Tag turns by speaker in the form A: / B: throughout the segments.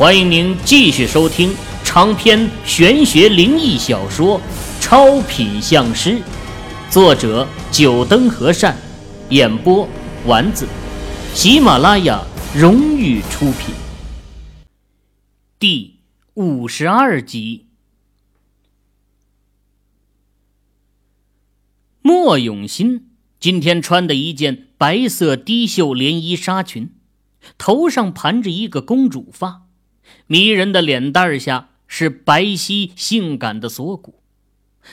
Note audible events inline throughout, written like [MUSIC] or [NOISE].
A: 欢迎您继续收听长篇玄学灵异小说《超品相师》，作者：九灯和善，演播：丸子，喜马拉雅荣誉出品。第五十二集，莫永新今天穿的一件白色低袖连衣纱裙，头上盘着一个公主发。迷人的脸蛋下是白皙性感的锁骨，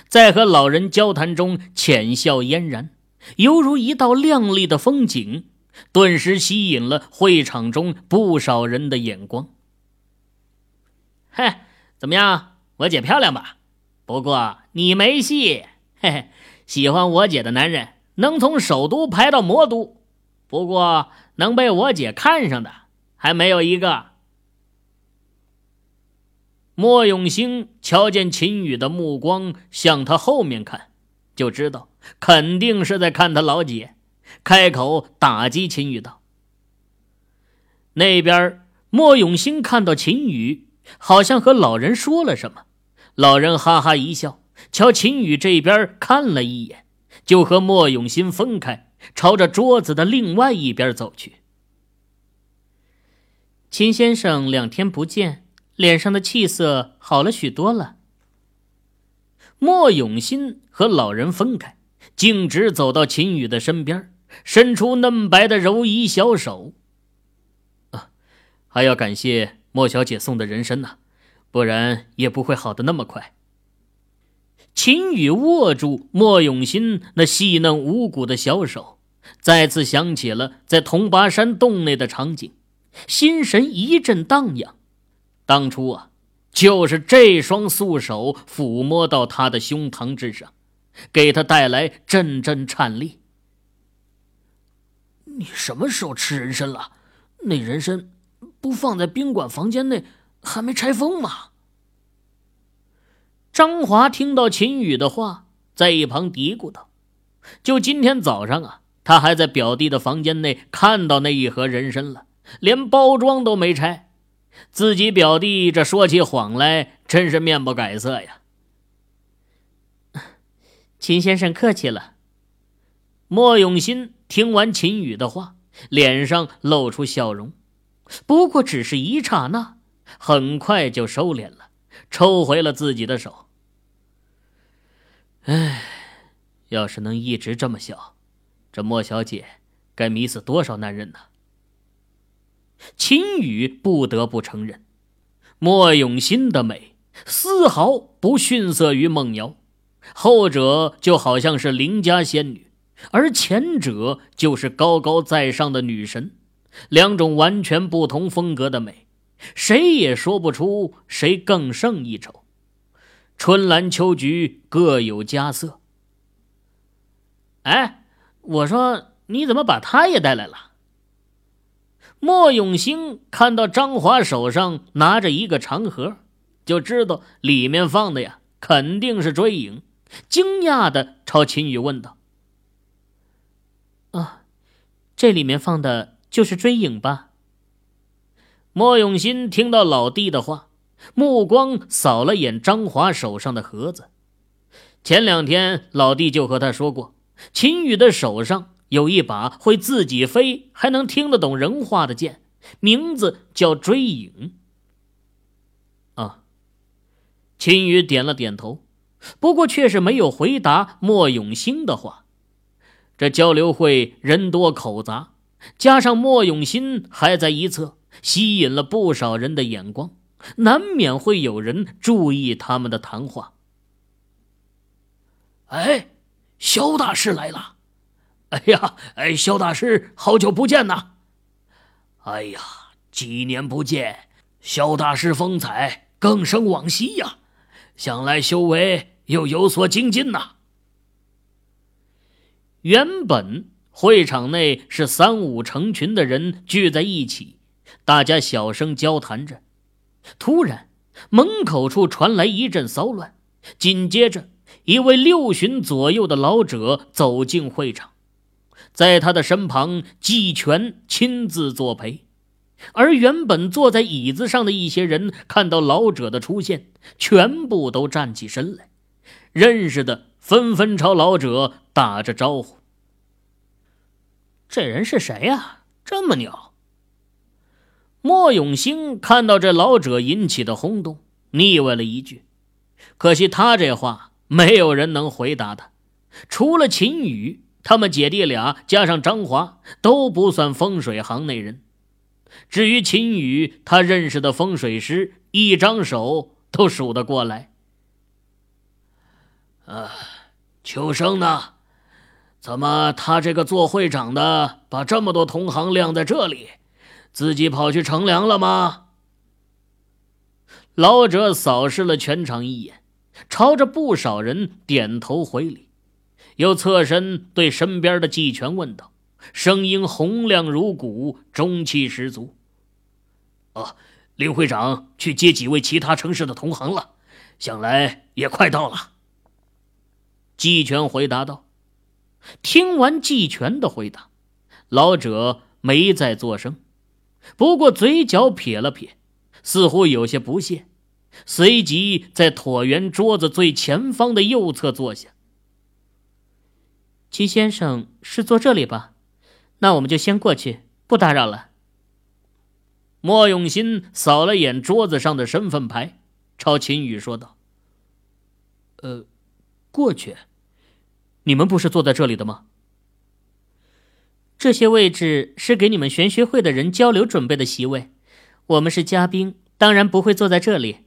A: 在和老人交谈中浅笑嫣然，犹如一道亮丽的风景，顿时吸引了会场中不少人的眼光。嘿，怎么样，我姐漂亮吧？不过你没戏。嘿嘿，喜欢我姐的男人能从首都排到魔都，不过能被我姐看上的还没有一个。莫永兴瞧见秦宇的目光向他后面看，就知道肯定是在看他老姐，开口打击秦宇道：“那边。”莫永兴看到秦宇，好像和老人说了什么，老人哈哈一笑，瞧秦宇这边看了一眼，就和莫永兴分开，朝着桌子的另外一边走去。秦先生，两天不见。脸上的气色好了许多了。莫永新和老人分开，径直走到秦宇的身边，伸出嫩白的柔夷小手。啊，还要感谢莫小姐送的人参呢，不然也不会好的那么快。秦宇握住莫永新那细嫩无骨的小手，再次想起了在铜拔山洞内的场景，心神一阵荡漾。当初啊，就是这双素手抚摸到他的胸膛之上，给他带来阵阵颤栗。
B: 你什么时候吃人参了？那人参不放在宾馆房间内，还没拆封吗？
A: 张华听到秦宇的话，在一旁嘀咕道：“就今天早上啊，他还在表弟的房间内看到那一盒人参了，连包装都没拆。”自己表弟这说起谎来，真是面不改色呀。[LAUGHS] 秦先生客气了。莫永新听完秦宇的话，脸上露出笑容，不过只是一刹那，很快就收敛了，抽回了自己的手。唉，要是能一直这么笑，这莫小姐该迷死多少男人呢？秦宇不得不承认，莫永新的美丝毫不逊色于孟瑶，后者就好像是邻家仙女，而前者就是高高在上的女神，两种完全不同风格的美，谁也说不出谁更胜一筹。春兰秋菊各有佳色。哎，我说你怎么把她也带来了？莫永兴看到张华手上拿着一个长盒，就知道里面放的呀肯定是追影，惊讶的朝秦宇问道：“啊，这里面放的就是追影吧？”莫永新听到老弟的话，目光扫了眼张华手上的盒子。前两天老弟就和他说过，秦宇的手上。有一把会自己飞，还能听得懂人话的剑，名字叫追影。啊，秦宇点了点头，不过却是没有回答莫永兴的话。这交流会人多口杂，加上莫永新还在一侧，吸引了不少人的眼光，难免会有人注意他们的谈话。
B: 哎，萧大师来了。哎呀，哎，萧大师，好久不见呐！哎呀，几年不见，萧大师风采更胜往昔呀，想来修为又有所精进呐。
A: 原本会场内是三五成群的人聚在一起，大家小声交谈着。突然，门口处传来一阵骚乱，紧接着，一位六旬左右的老者走进会场。在他的身旁，季全亲自作陪。而原本坐在椅子上的一些人看到老者的出现，全部都站起身来，认识的纷纷朝老者打着招呼。这人是谁呀？这么牛！莫永兴看到这老者引起的轰动，腻歪了一句。可惜他这话没有人能回答他，除了秦宇，他们姐弟俩加上张华都不算风水行内人。至于秦宇，他认识的风水师一张手都数得过来。
B: 啊，秋生呢？怎么他这个做会长的把这么多同行晾在这里，自己跑去乘凉了吗？
A: 老者扫视了全场一眼，朝着不少人点头回礼，又侧身对身边的季全问道，声音洪亮如鼓，中气十足。
B: 哦，林会长去接几位其他城市的同行了，想来也快到了。
A: 季全回答道。听完季全的回答，老者没再作声，不过嘴角撇了撇，似乎有些不屑，随即在椭圆桌子最前方的右侧坐下。季先生是坐这里吧？那我们就先过去，不打扰了。莫永新扫了眼桌子上的身份牌，朝秦宇说道：“呃，过去。”你们不是坐在这里的吗？这些位置是给你们玄学会的人交流准备的席位，我们是嘉宾，当然不会坐在这里。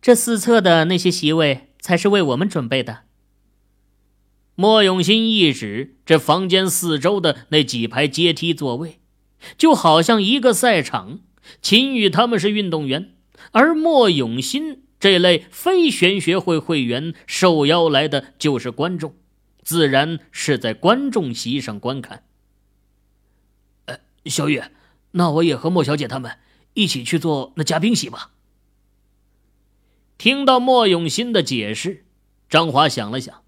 A: 这四侧的那些席位才是为我们准备的。莫永新一指这房间四周的那几排阶梯座位，就好像一个赛场。秦宇他们是运动员，而莫永新这类非玄学会会员受邀来的就是观众。自然是在观众席上观看。
B: 呃，小雨，那我也和莫小姐他们一起去做那嘉宾席吧。
A: 听到莫永新的解释，张华想了想，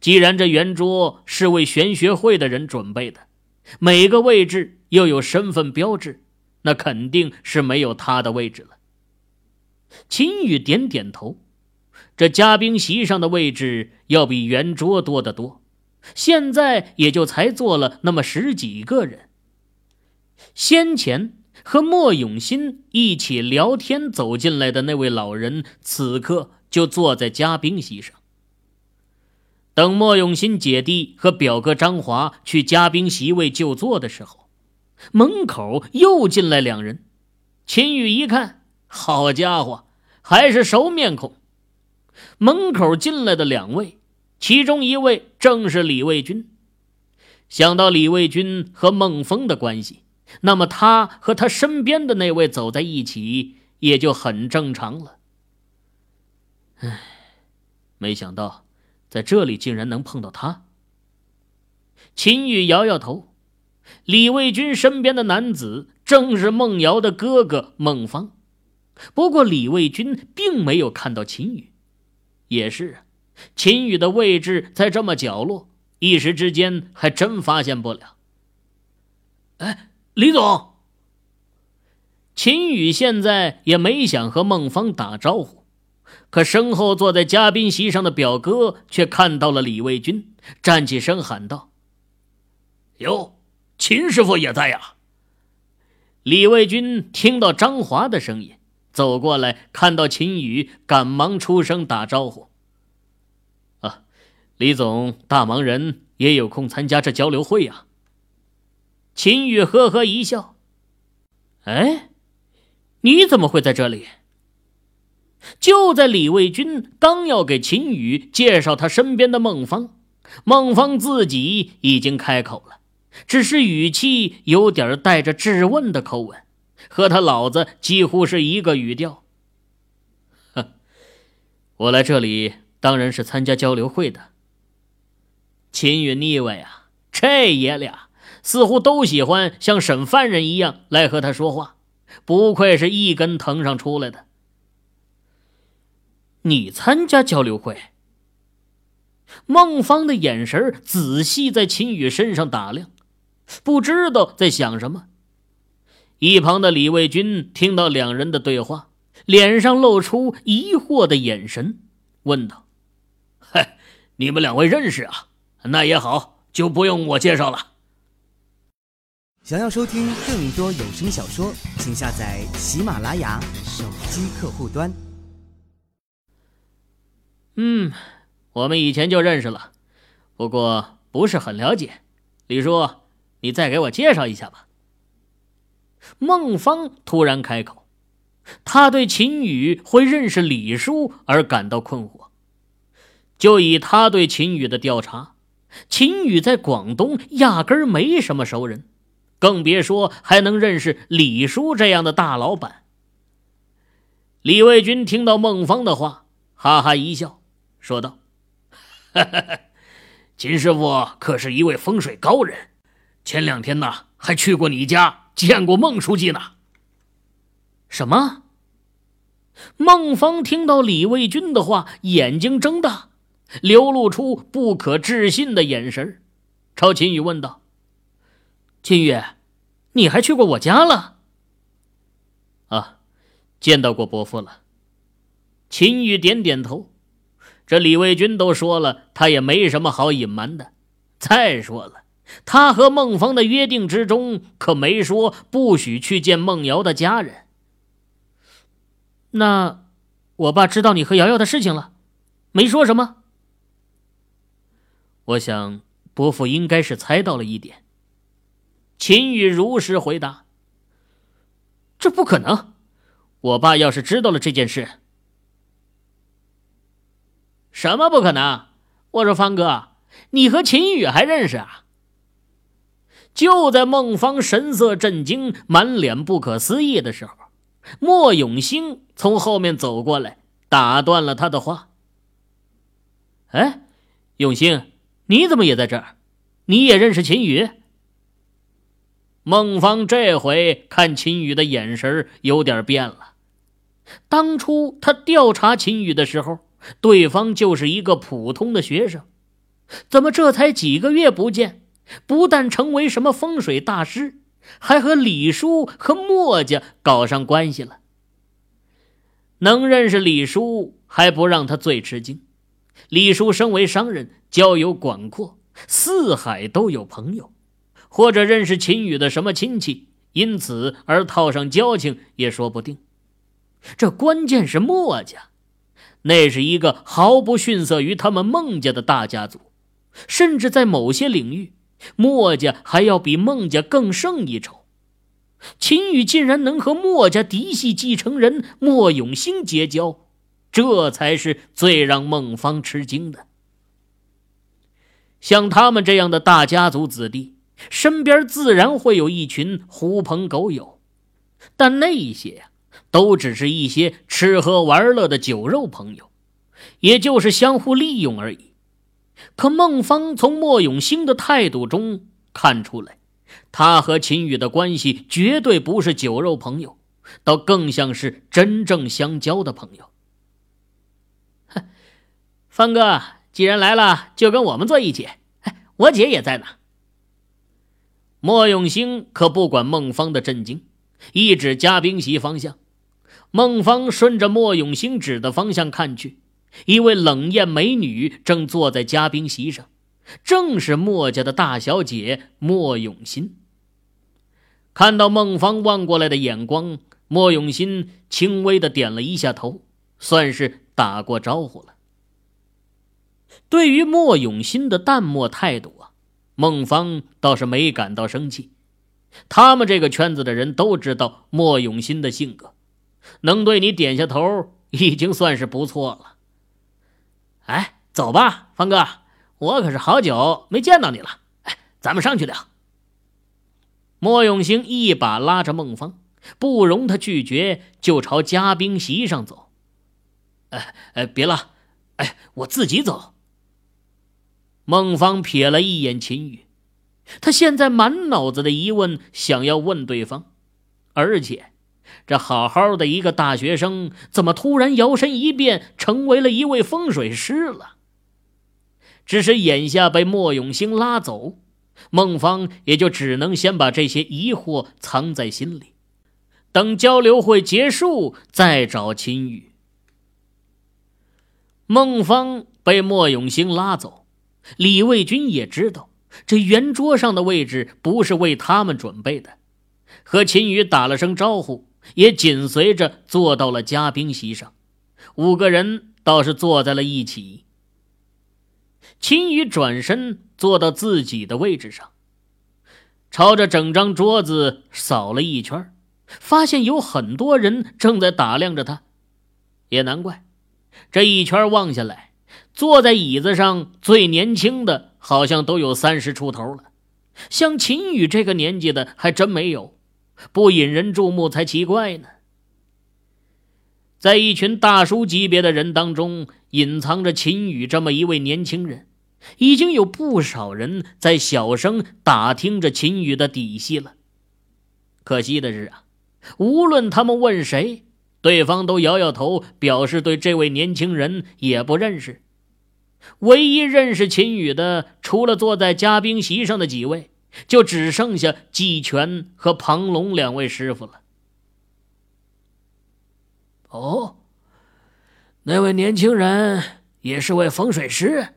A: 既然这圆桌是为玄学会的人准备的，每个位置又有身份标志，那肯定是没有他的位置了。秦宇点点头。这嘉宾席上的位置要比圆桌多得多，现在也就才坐了那么十几个人。先前和莫永新一起聊天走进来的那位老人，此刻就坐在嘉宾席上。等莫永新姐弟和表哥张华去嘉宾席位就坐的时候，门口又进来两人。秦宇一看，好家伙，还是熟面孔。门口进来的两位，其中一位正是李卫军。想到李卫军和孟峰的关系，那么他和他身边的那位走在一起也就很正常了。唉，没想到在这里竟然能碰到他。秦宇摇摇头，李卫军身边的男子正是孟瑶的哥哥孟芳。不过李卫军并没有看到秦宇。也是，秦宇的位置在这么角落，一时之间还真发现不了。
B: 哎，李总。
A: 秦宇现在也没想和孟芳打招呼，可身后坐在嘉宾席上的表哥却看到了李卫军，站起身喊道：“
B: 哟，秦师傅也在呀！”
A: 李卫军听到张华的声音。走过来，看到秦宇，赶忙出声打招呼。啊，李总，大忙人也有空参加这交流会呀。秦宇呵呵一笑。哎，你怎么会在这里？就在李卫军刚要给秦宇介绍他身边的孟芳，孟芳自己已经开口了，只是语气有点带着质问的口吻。和他老子几乎是一个语调。哼，我来这里当然是参加交流会的。秦宇腻歪啊，这爷俩似乎都喜欢像审犯人一样来和他说话，不愧是一根藤上出来的。你参加交流会？孟芳的眼神仔细在秦宇身上打量，不知道在想什么。一旁的李卫军听到两人的对话，脸上露出疑惑的眼神，问道：“
B: 嗨，你们两位认识啊？那也好，就不用我介绍了。”
C: 想要收听更多有声小说，请下载喜马拉雅手机客户端。
A: 嗯，我们以前就认识了，不过不是很了解。李叔，你再给我介绍一下吧。孟芳突然开口，他对秦宇会认识李叔而感到困惑。就以他对秦宇的调查，秦宇在广东压根没什么熟人。更别说还能认识李叔这样的大老板。李卫军听到孟芳的话，哈哈一笑，说道：“哈哈
B: 秦师傅可是一位风水高人，前两天呢还去过你家见过孟书记呢。”
A: 什么？孟芳听到李卫军的话，眼睛睁大，流露出不可置信的眼神，朝秦宇问道。秦宇，你还去过我家了？啊，见到过伯父了。秦宇点点头。这李卫军都说了，他也没什么好隐瞒的。再说了，他和孟芳的约定之中可没说不许去见孟瑶的家人。那，我爸知道你和瑶瑶的事情了，没说什么。我想，伯父应该是猜到了一点。秦宇如实回答：“这不可能！我爸要是知道了这件事，什么不可能？我说方哥，你和秦宇还认识啊？”就在孟芳神色震惊、满脸不可思议的时候，莫永兴从后面走过来，打断了他的话：“哎，永兴，你怎么也在这儿？你也认识秦宇？”孟芳这回看秦宇的眼神有点变了。当初他调查秦宇的时候，对方就是一个普通的学生，怎么这才几个月不见，不但成为什么风水大师，还和李叔和墨家搞上关系了？能认识李叔还不让他最吃惊。李叔身为商人，交友广阔，四海都有朋友。或者认识秦宇的什么亲戚，因此而套上交情也说不定。这关键是墨家，那是一个毫不逊色于他们孟家的大家族，甚至在某些领域，墨家还要比孟家更胜一筹。秦宇竟然能和墨家嫡系继承人莫永兴结交，这才是最让孟芳吃惊的。像他们这样的大家族子弟。身边自然会有一群狐朋狗友，但那些呀，都只是一些吃喝玩乐的酒肉朋友，也就是相互利用而已。可孟芳从莫永兴的态度中看出来，他和秦宇的关系绝对不是酒肉朋友，倒更像是真正相交的朋友。哼，方哥，既然来了，就跟我们坐一起。我姐也在呢。莫永兴可不管孟芳的震惊，一指嘉宾席方向。孟芳顺着莫永兴指的方向看去，一位冷艳美女正坐在嘉宾席上，正是莫家的大小姐莫永新。看到孟芳望过来的眼光，莫永新轻微的点了一下头，算是打过招呼了。对于莫永新的淡漠态度啊。孟芳倒是没感到生气，他们这个圈子的人都知道莫永新的性格，能对你点下头已经算是不错了。哎，走吧，方哥，我可是好久没见到你了。哎，咱们上去聊。莫永兴一把拉着孟芳，不容他拒绝，就朝嘉宾席上走。哎哎，别了，哎，我自己走。孟芳瞥了一眼秦宇，他现在满脑子的疑问想要问对方，而且，这好好的一个大学生，怎么突然摇身一变成为了一位风水师了？只是眼下被莫永兴拉走，孟芳也就只能先把这些疑惑藏在心里，等交流会结束再找秦宇。孟芳被莫永兴拉走，李卫军也知道这圆桌上的位置不是为他们准备的，和秦宇打了声招呼，也紧随着坐到了嘉宾席上。五个人倒是坐在了一起。秦宇转身坐到自己的位置上。朝着整张桌子扫了一圈，发现有很多人正在打量着他，也难怪。这一圈望下来，坐在椅子上最年轻的好像都有三十出头了，像秦宇这个年纪的还真没有，不引人注目才奇怪呢。在一群大叔级别的人当中，隐藏着秦宇这么一位年轻人。已经有不少人在小声打听着秦宇的底细了。可惜的是啊，无论他们问谁，对方都摇摇头，表示对这位年轻人也不认识。唯一认识秦宇的，除了坐在嘉宾席上的几位，就只剩下季全和庞龙两位师傅了。
B: 哦，那位年轻人也是位风水师。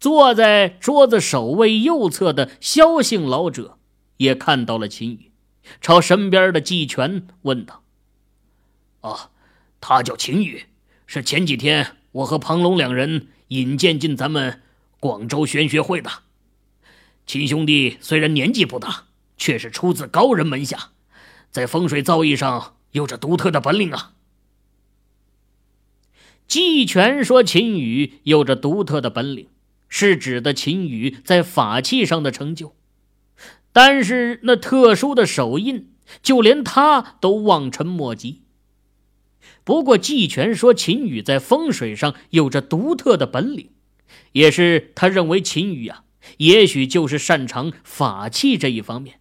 A: 坐在桌子首位右侧的萧姓老者也看到了秦宇，朝身边的季全问道：“
B: 哦，他叫秦宇，是前几天我和庞龙两人引荐进咱们广州玄学会的。秦兄弟虽然年纪不大，却是出自高人门下，在风水造诣上有着独特的本领啊。”
A: 季全说：“秦宇有着独特的本领。”是指的秦羽在法器上的成就，但是那特殊的手印，就连他都望尘莫及。不过季全说秦羽在风水上有着独特的本领，也是他认为秦羽啊，也许就是擅长法器这一方面，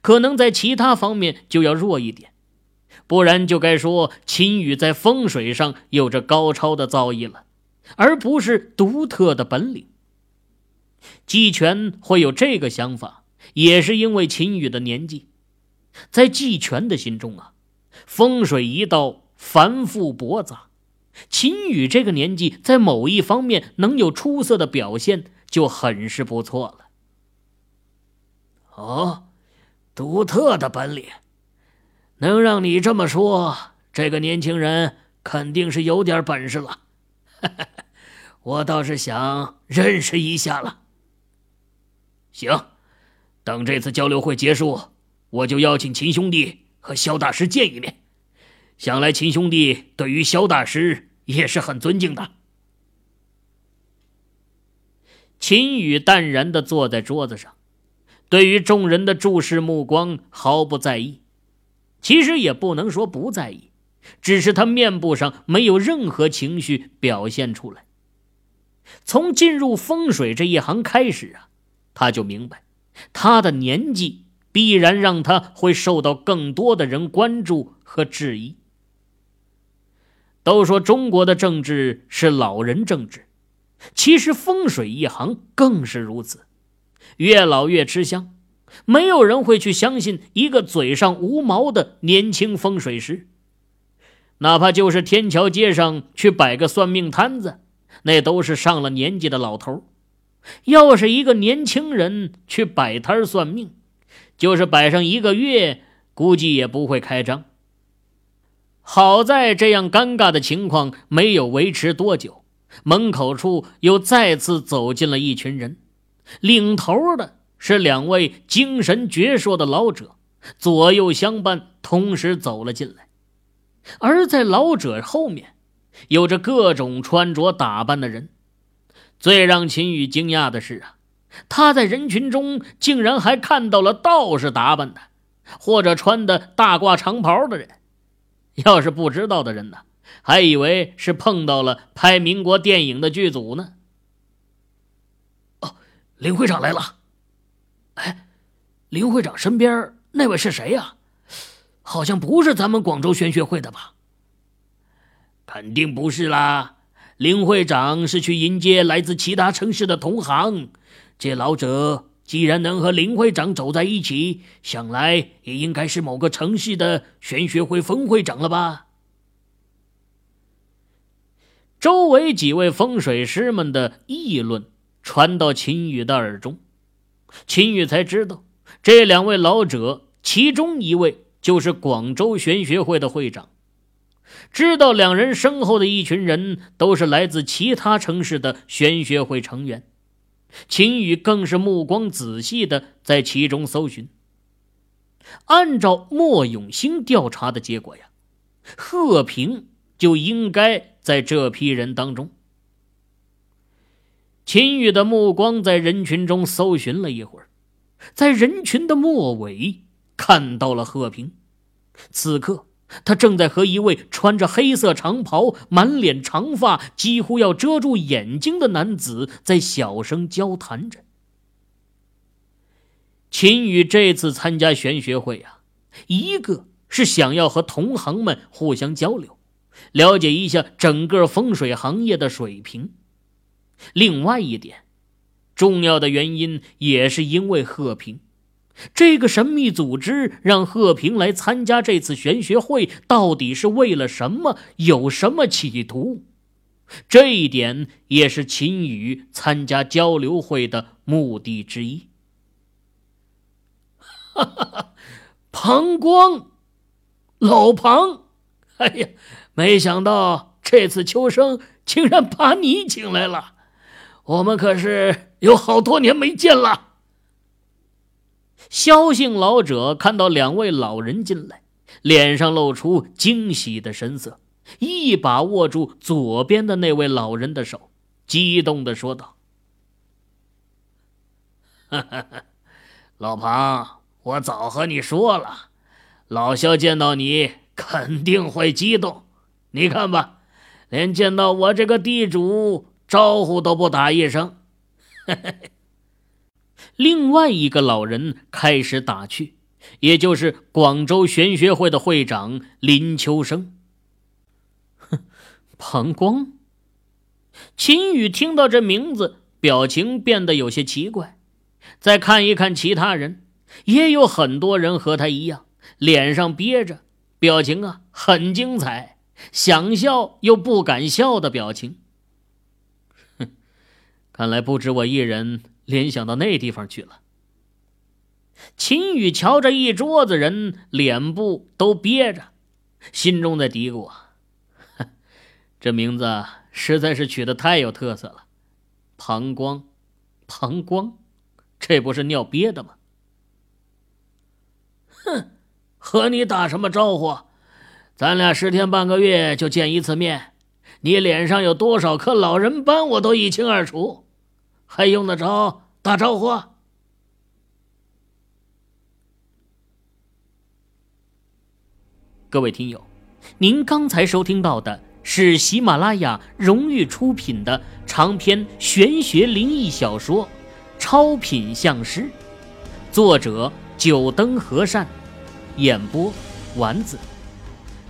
A: 可能在其他方面就要弱一点，不然就该说秦羽在风水上有着高超的造诣了。而不是独特的本领。季全会有这个想法，也是因为秦羽的年纪。在季全的心中啊，风水一道繁复驳杂，秦羽这个年纪在某一方面能有出色的表现，就很是不错了。
B: 哦，独特的本领，能让你这么说，这个年轻人肯定是有点本事了。[LAUGHS] 我倒是想认识一下了。行，等这次交流会结束，我就邀请秦兄弟和萧大师见一面。想来秦兄弟对于萧大师也是很尊敬的。
A: 秦羽淡然的坐在桌子上，对于众人的注视目光毫不在意。其实也不能说不在意。只是他面部上没有任何情绪表现出来。从进入风水这一行开始啊，他就明白，他的年纪必然让他会受到更多的人关注和质疑。都说中国的政治是老人政治，其实风水一行更是如此，越老越吃香，没有人会去相信一个嘴上无毛的年轻风水师。哪怕就是天桥街上去摆个算命摊子，那都是上了年纪的老头要是一个年轻人去摆摊算命，就是摆上一个月，估计也不会开张。好在这样尴尬的情况没有维持多久，门口处又再次走进了一群人，领头的是两位精神矍铄的老者，左右相伴，同时走了进来。而在老者后面，有着各种穿着打扮的人。最让秦宇惊讶的是啊，他在人群中竟然还看到了道士打扮的，或者穿的大褂长袍的人。要是不知道的人呢，还以为是碰到了拍民国电影的剧组呢。
B: 哦，林会长来了。哎，林会长身边那位是谁呀？好像不是咱们广州玄学会的吧？肯定不是啦！林会长是去迎接来自其他城市的同行。这老者既然能和林会长走在一起，想来也应该是某个城市的玄学会分会长了吧？
A: 周围几位风水师们的议论传到秦羽的耳中，秦羽才知道，这两位老者其中一位就是广州玄学会的会长。知道两人身后的一群人都是来自其他城市的玄学会成员。秦羽更是目光仔细的在其中搜寻。按照莫永兴调查的结果呀，贺平就应该在这批人当中。秦宇的目光在人群中搜寻了一会儿，在人群的末尾看到了贺平。此刻。他正在和一位穿着黑色长袍、满脸长发、几乎要遮住眼睛的男子在小声交谈着。秦宇这次参加玄学会啊，一个是想要和同行们互相交流，了解一下整个风水行业的水平；另外一点，重要的原因也是因为贺平。这个神秘组织让贺平来参加这次玄学会，到底是为了什么？有什么企图？这一点也是秦宇参加交流会的目的之一。
B: 哈 [LAUGHS] 哈哈，庞光，老庞，[LAUGHS] 哎呀，没想到这次秋生竟然把你请来了，我们可是有好多年没见了。
A: 萧姓老者看到两位老人进来，脸上露出惊喜的神色，一把握住左边的那位老人的手，激动的说道：“ [LAUGHS]
B: 老庞，我早和你说了，老萧见到你肯定会激动。你看吧，连见到我这个地主招呼都不打一声。[LAUGHS] ”
A: 另外一个老人开始打趣，也就是广州玄学会的会长林秋生。哼，庞光。秦宇听到这名字，表情变得有些奇怪。再看一看其他人，也有很多人和他一样，脸上憋着，表情啊很精彩，想笑又不敢笑的表情。哼，[LAUGHS] 看来不止我一人。联想到那地方去了。秦宇瞧着一桌子人，脸部都憋着，心中在嘀咕：“啊，[LAUGHS] 这名字实在是取得太有特色了。”膀胱，膀胱，这不是尿憋的吗？
B: 哼，和你打什么招呼？咱俩十天半个月就见一次面，你脸上有多少颗老人斑，我都一清二楚。还用得着打招呼？
A: 各位听友，您刚才收听到的是喜马拉雅荣誉出品的长篇玄学灵异小说《超品相师》，作者九灯和善，演播丸子。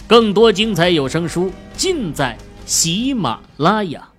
A: 更多精彩有声书尽在喜马拉雅。